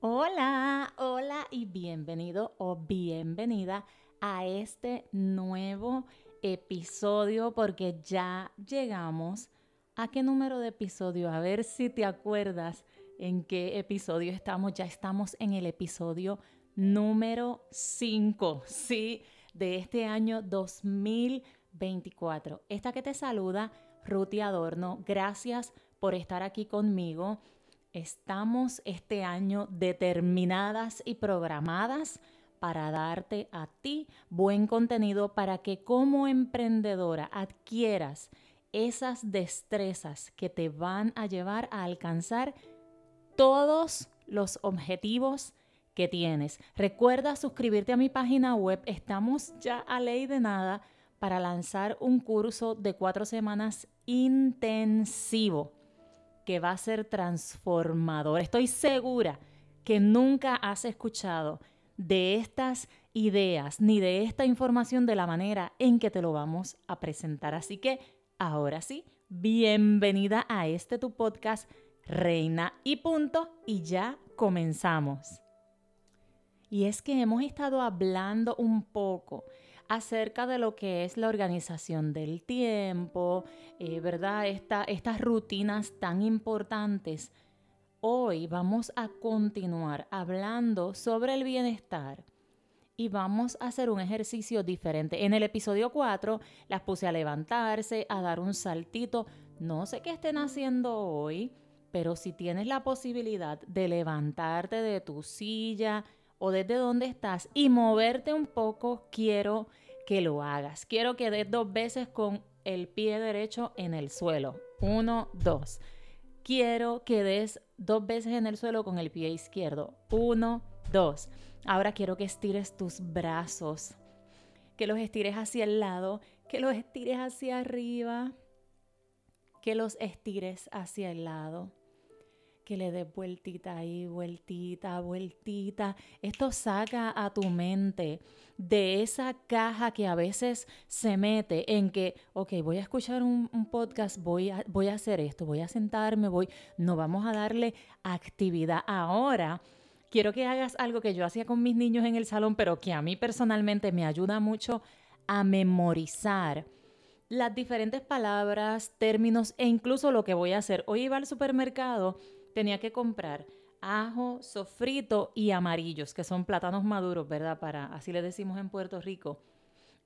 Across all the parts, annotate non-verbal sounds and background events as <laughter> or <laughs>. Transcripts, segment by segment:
Hola, hola y bienvenido o bienvenida a este nuevo episodio porque ya llegamos a qué número de episodio, a ver si te acuerdas en qué episodio estamos. Ya estamos en el episodio número 5, sí, de este año 2024. Esta que te saluda, Ruti Adorno, gracias por estar aquí conmigo. Estamos este año determinadas y programadas para darte a ti buen contenido para que como emprendedora adquieras esas destrezas que te van a llevar a alcanzar todos los objetivos que tienes. Recuerda suscribirte a mi página web. Estamos ya a ley de nada para lanzar un curso de cuatro semanas intensivo que va a ser transformador. Estoy segura que nunca has escuchado de estas ideas ni de esta información de la manera en que te lo vamos a presentar. Así que ahora sí, bienvenida a este tu podcast Reina y punto y ya comenzamos. Y es que hemos estado hablando un poco acerca de lo que es la organización del tiempo, eh, ¿verdad? estas rutinas tan importantes. Hoy vamos a continuar hablando sobre el bienestar y vamos a hacer un ejercicio diferente. En el episodio 4 las puse a levantarse, a dar un saltito. No sé qué estén haciendo hoy, pero si tienes la posibilidad de levantarte de tu silla, o desde donde estás y moverte un poco, quiero que lo hagas. Quiero que des dos veces con el pie derecho en el suelo. Uno, dos. Quiero que des dos veces en el suelo con el pie izquierdo. Uno, dos. Ahora quiero que estires tus brazos. Que los estires hacia el lado. Que los estires hacia arriba. Que los estires hacia el lado que le des vueltita ahí, vueltita, vueltita. Esto saca a tu mente de esa caja que a veces se mete en que, ok, voy a escuchar un, podcast, voy a, voy a hacer esto, voy a sentarme, voy, no vamos a darle actividad. Ahora, quiero que hagas algo que yo hacía con mis niños en el salón, pero que a mí personalmente me ayuda mucho a memorizar las diferentes palabras, términos e incluso lo que voy a hacer. Hoy iba al supermercado tenía que comprar ajo, sofrito y amarillos, que son plátanos maduros, ¿verdad? Para, así le decimos en Puerto Rico.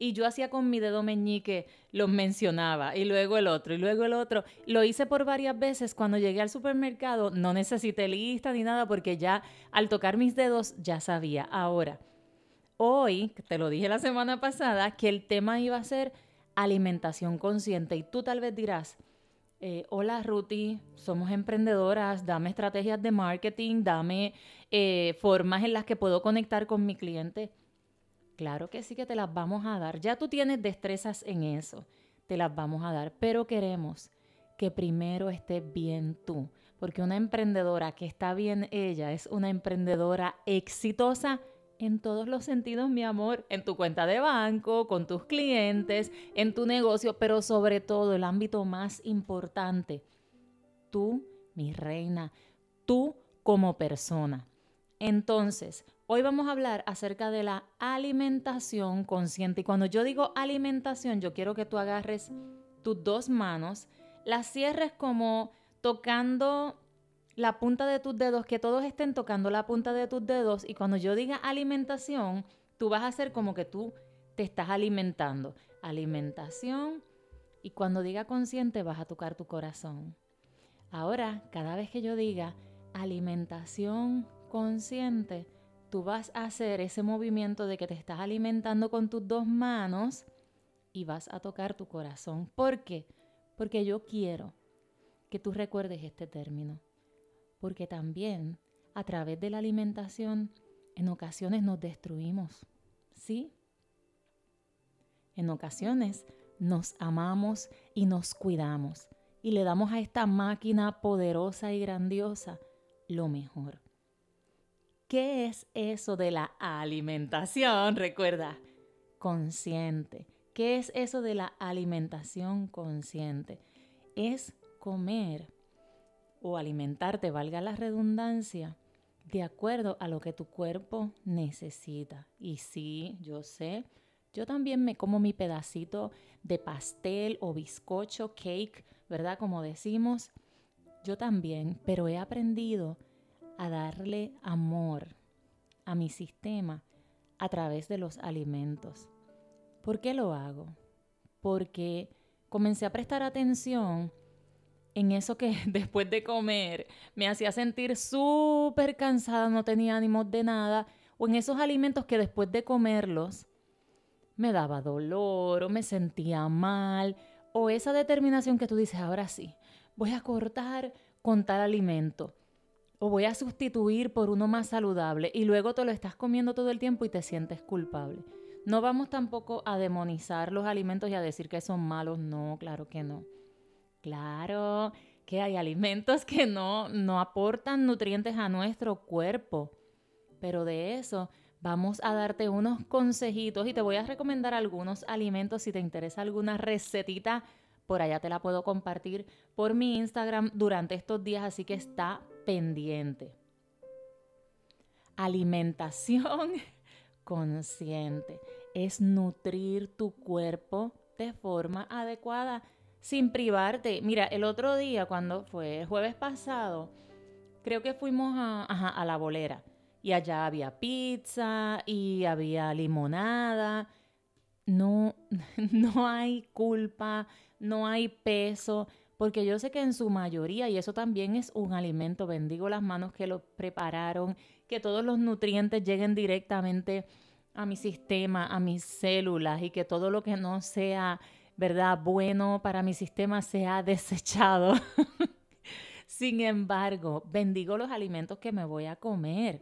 Y yo hacía con mi dedo meñique, los mencionaba, y luego el otro, y luego el otro. Lo hice por varias veces. Cuando llegué al supermercado, no necesité lista ni nada, porque ya al tocar mis dedos ya sabía. Ahora, hoy, te lo dije la semana pasada, que el tema iba a ser alimentación consciente. Y tú tal vez dirás, eh, hola Ruti, somos emprendedoras, dame estrategias de marketing, dame eh, formas en las que puedo conectar con mi cliente. Claro que sí que te las vamos a dar. Ya tú tienes destrezas en eso, te las vamos a dar, pero queremos que primero estés bien tú, porque una emprendedora que está bien ella es una emprendedora exitosa en todos los sentidos, mi amor, en tu cuenta de banco, con tus clientes, en tu negocio, pero sobre todo el ámbito más importante, tú, mi reina, tú como persona. Entonces, hoy vamos a hablar acerca de la alimentación consciente. Y cuando yo digo alimentación, yo quiero que tú agarres tus dos manos, las cierres como tocando la punta de tus dedos, que todos estén tocando la punta de tus dedos y cuando yo diga alimentación, tú vas a hacer como que tú te estás alimentando. Alimentación y cuando diga consciente vas a tocar tu corazón. Ahora, cada vez que yo diga alimentación consciente, tú vas a hacer ese movimiento de que te estás alimentando con tus dos manos y vas a tocar tu corazón. ¿Por qué? Porque yo quiero que tú recuerdes este término porque también a través de la alimentación en ocasiones nos destruimos, ¿sí? En ocasiones nos amamos y nos cuidamos y le damos a esta máquina poderosa y grandiosa lo mejor. ¿Qué es eso de la alimentación? Recuerda, consciente. ¿Qué es eso de la alimentación consciente? Es comer o alimentarte, valga la redundancia, de acuerdo a lo que tu cuerpo necesita. Y sí, yo sé, yo también me como mi pedacito de pastel o bizcocho, cake, ¿verdad? Como decimos, yo también, pero he aprendido a darle amor a mi sistema a través de los alimentos. ¿Por qué lo hago? Porque comencé a prestar atención en eso que <laughs> después de comer me hacía sentir súper cansada, no tenía ánimos de nada, o en esos alimentos que después de comerlos me daba dolor o me sentía mal, o esa determinación que tú dices, ahora sí, voy a cortar con tal alimento o voy a sustituir por uno más saludable y luego te lo estás comiendo todo el tiempo y te sientes culpable. No vamos tampoco a demonizar los alimentos y a decir que son malos, no, claro que no. Claro que hay alimentos que no, no aportan nutrientes a nuestro cuerpo, pero de eso vamos a darte unos consejitos y te voy a recomendar algunos alimentos si te interesa alguna recetita. Por allá te la puedo compartir por mi Instagram durante estos días, así que está pendiente. Alimentación <laughs> consciente es nutrir tu cuerpo de forma adecuada sin privarte. Mira, el otro día, cuando fue el jueves pasado, creo que fuimos a, a la bolera y allá había pizza y había limonada. No, <laughs> no hay culpa, no hay peso, porque yo sé que en su mayoría, y eso también es un alimento, bendigo las manos que lo prepararon, que todos los nutrientes lleguen directamente a mi sistema, a mis células y que todo lo que no sea, ¿verdad?, bueno para mi sistema sea desechado. <laughs> Sin embargo, bendigo los alimentos que me voy a comer,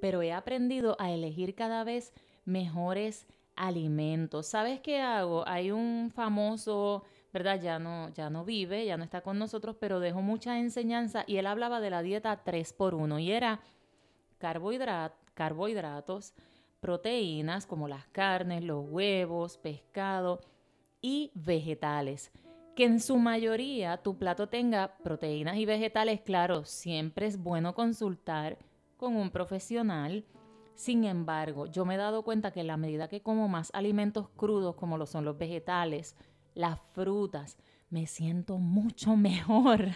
pero he aprendido a elegir cada vez mejores alimentos. ¿Sabes qué hago? Hay un famoso, ¿verdad? Ya no, ya no vive, ya no está con nosotros, pero dejó mucha enseñanza y él hablaba de la dieta 3x1 y era carbohidratos, proteínas como las carnes, los huevos, pescado y vegetales. Que en su mayoría tu plato tenga proteínas y vegetales, claro, siempre es bueno consultar con un profesional. Sin embargo, yo me he dado cuenta que en la medida que como más alimentos crudos como lo son los vegetales, las frutas, me siento mucho <laughs> mejor.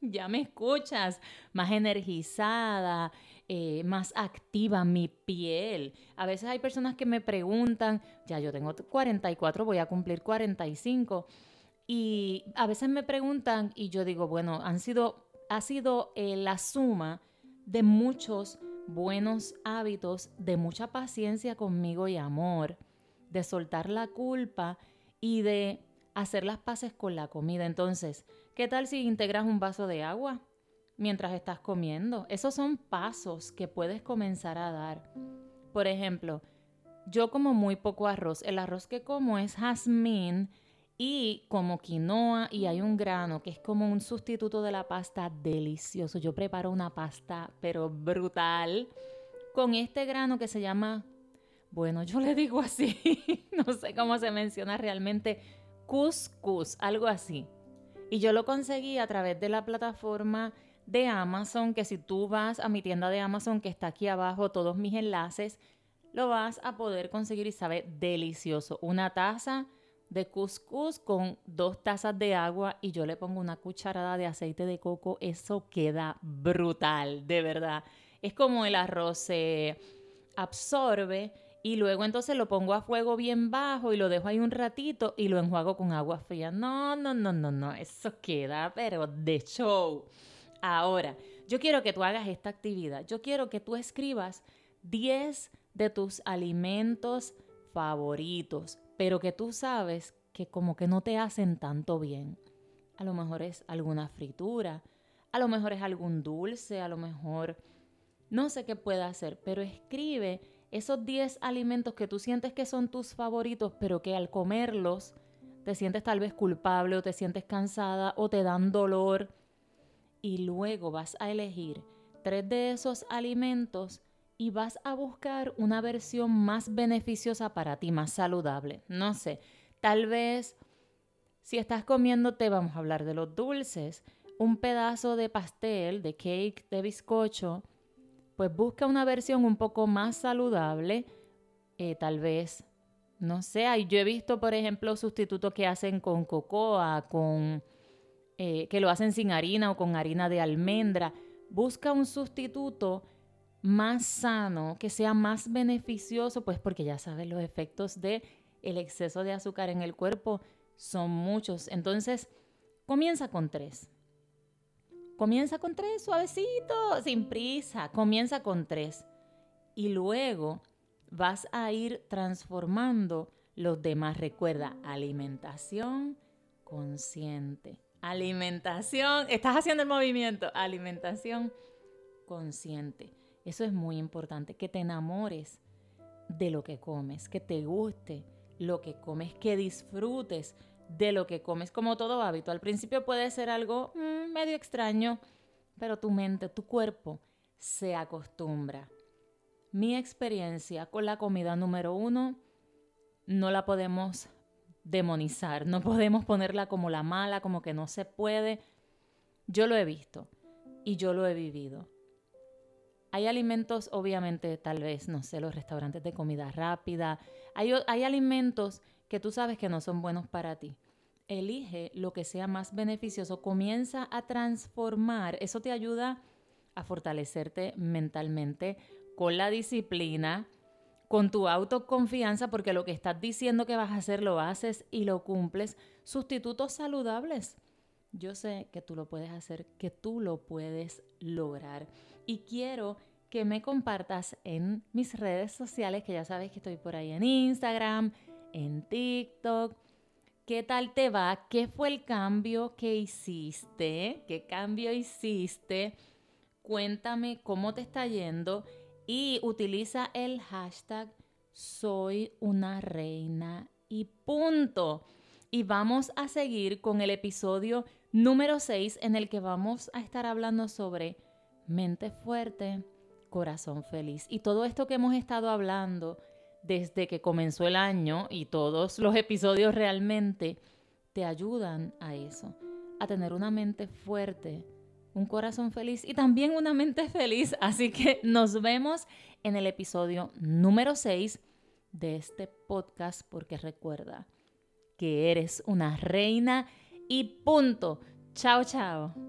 ya me escuchas, más energizada, eh, más activa mi piel. A veces hay personas que me preguntan, ya yo tengo 44, voy a cumplir 45, y a veces me preguntan y yo digo, bueno, han sido, ha sido eh, la suma de muchos buenos hábitos, de mucha paciencia conmigo y amor, de soltar la culpa y de hacer las paces con la comida. Entonces, ¿qué tal si integras un vaso de agua? Mientras estás comiendo. Esos son pasos que puedes comenzar a dar. Por ejemplo, yo como muy poco arroz. El arroz que como es jazmín y como quinoa y hay un grano que es como un sustituto de la pasta delicioso. Yo preparo una pasta pero brutal con este grano que se llama, bueno, yo le digo así, <laughs> no sé cómo se menciona realmente, couscous, algo así. Y yo lo conseguí a través de la plataforma de Amazon, que si tú vas a mi tienda de Amazon, que está aquí abajo, todos mis enlaces, lo vas a poder conseguir y sabe delicioso. Una taza de couscous con dos tazas de agua y yo le pongo una cucharada de aceite de coco, eso queda brutal, de verdad. Es como el arroz se absorbe y luego entonces lo pongo a fuego bien bajo y lo dejo ahí un ratito y lo enjuago con agua fría. No, no, no, no, no, eso queda pero de show. Ahora, yo quiero que tú hagas esta actividad. Yo quiero que tú escribas 10 de tus alimentos favoritos, pero que tú sabes que como que no te hacen tanto bien. A lo mejor es alguna fritura, a lo mejor es algún dulce, a lo mejor no sé qué puede hacer, pero escribe esos 10 alimentos que tú sientes que son tus favoritos, pero que al comerlos te sientes tal vez culpable o te sientes cansada o te dan dolor y luego vas a elegir tres de esos alimentos y vas a buscar una versión más beneficiosa para ti, más saludable. No sé, tal vez si estás comiéndote, vamos a hablar de los dulces, un pedazo de pastel, de cake, de bizcocho, pues busca una versión un poco más saludable, eh, tal vez, no sé, yo he visto, por ejemplo, sustitutos que hacen con cocoa, con, eh, que lo hacen sin harina o con harina de almendra. Busca un sustituto más sano, que sea más beneficioso, pues porque ya sabes los efectos de el exceso de azúcar en el cuerpo son muchos. Entonces, comienza con tres. Comienza con tres, suavecito, sin prisa. Comienza con tres. Y luego vas a ir transformando los demás. Recuerda, alimentación consciente. Alimentación, estás haciendo el movimiento. Alimentación consciente. Eso es muy importante, que te enamores de lo que comes, que te guste lo que comes, que disfrutes de lo que comes, como todo hábito. Al principio puede ser algo mm, medio extraño, pero tu mente, tu cuerpo se acostumbra. Mi experiencia con la comida número uno no la podemos demonizar, no podemos ponerla como la mala, como que no se puede. Yo lo he visto y yo lo he vivido. Hay alimentos, obviamente, tal vez, no sé, los restaurantes de comida rápida. Hay, hay alimentos que tú sabes que no son buenos para ti. Elige lo que sea más beneficioso, comienza a transformar, eso te ayuda a fortalecerte mentalmente con la disciplina, con tu autoconfianza, porque lo que estás diciendo que vas a hacer lo haces y lo cumples. Sustitutos saludables. Yo sé que tú lo puedes hacer, que tú lo puedes lograr. Y quiero que me compartas en mis redes sociales, que ya sabes que estoy por ahí en Instagram, en TikTok. ¿Qué tal te va? ¿Qué fue el cambio que hiciste? ¿Qué cambio hiciste? Cuéntame cómo te está yendo y utiliza el hashtag soy una reina y punto. Y vamos a seguir con el episodio número 6 en el que vamos a estar hablando sobre mente fuerte, corazón feliz. Y todo esto que hemos estado hablando desde que comenzó el año y todos los episodios realmente te ayudan a eso, a tener una mente fuerte, un corazón feliz y también una mente feliz. Así que nos vemos en el episodio número 6 de este podcast porque recuerda que eres una reina y punto. Chao, chao.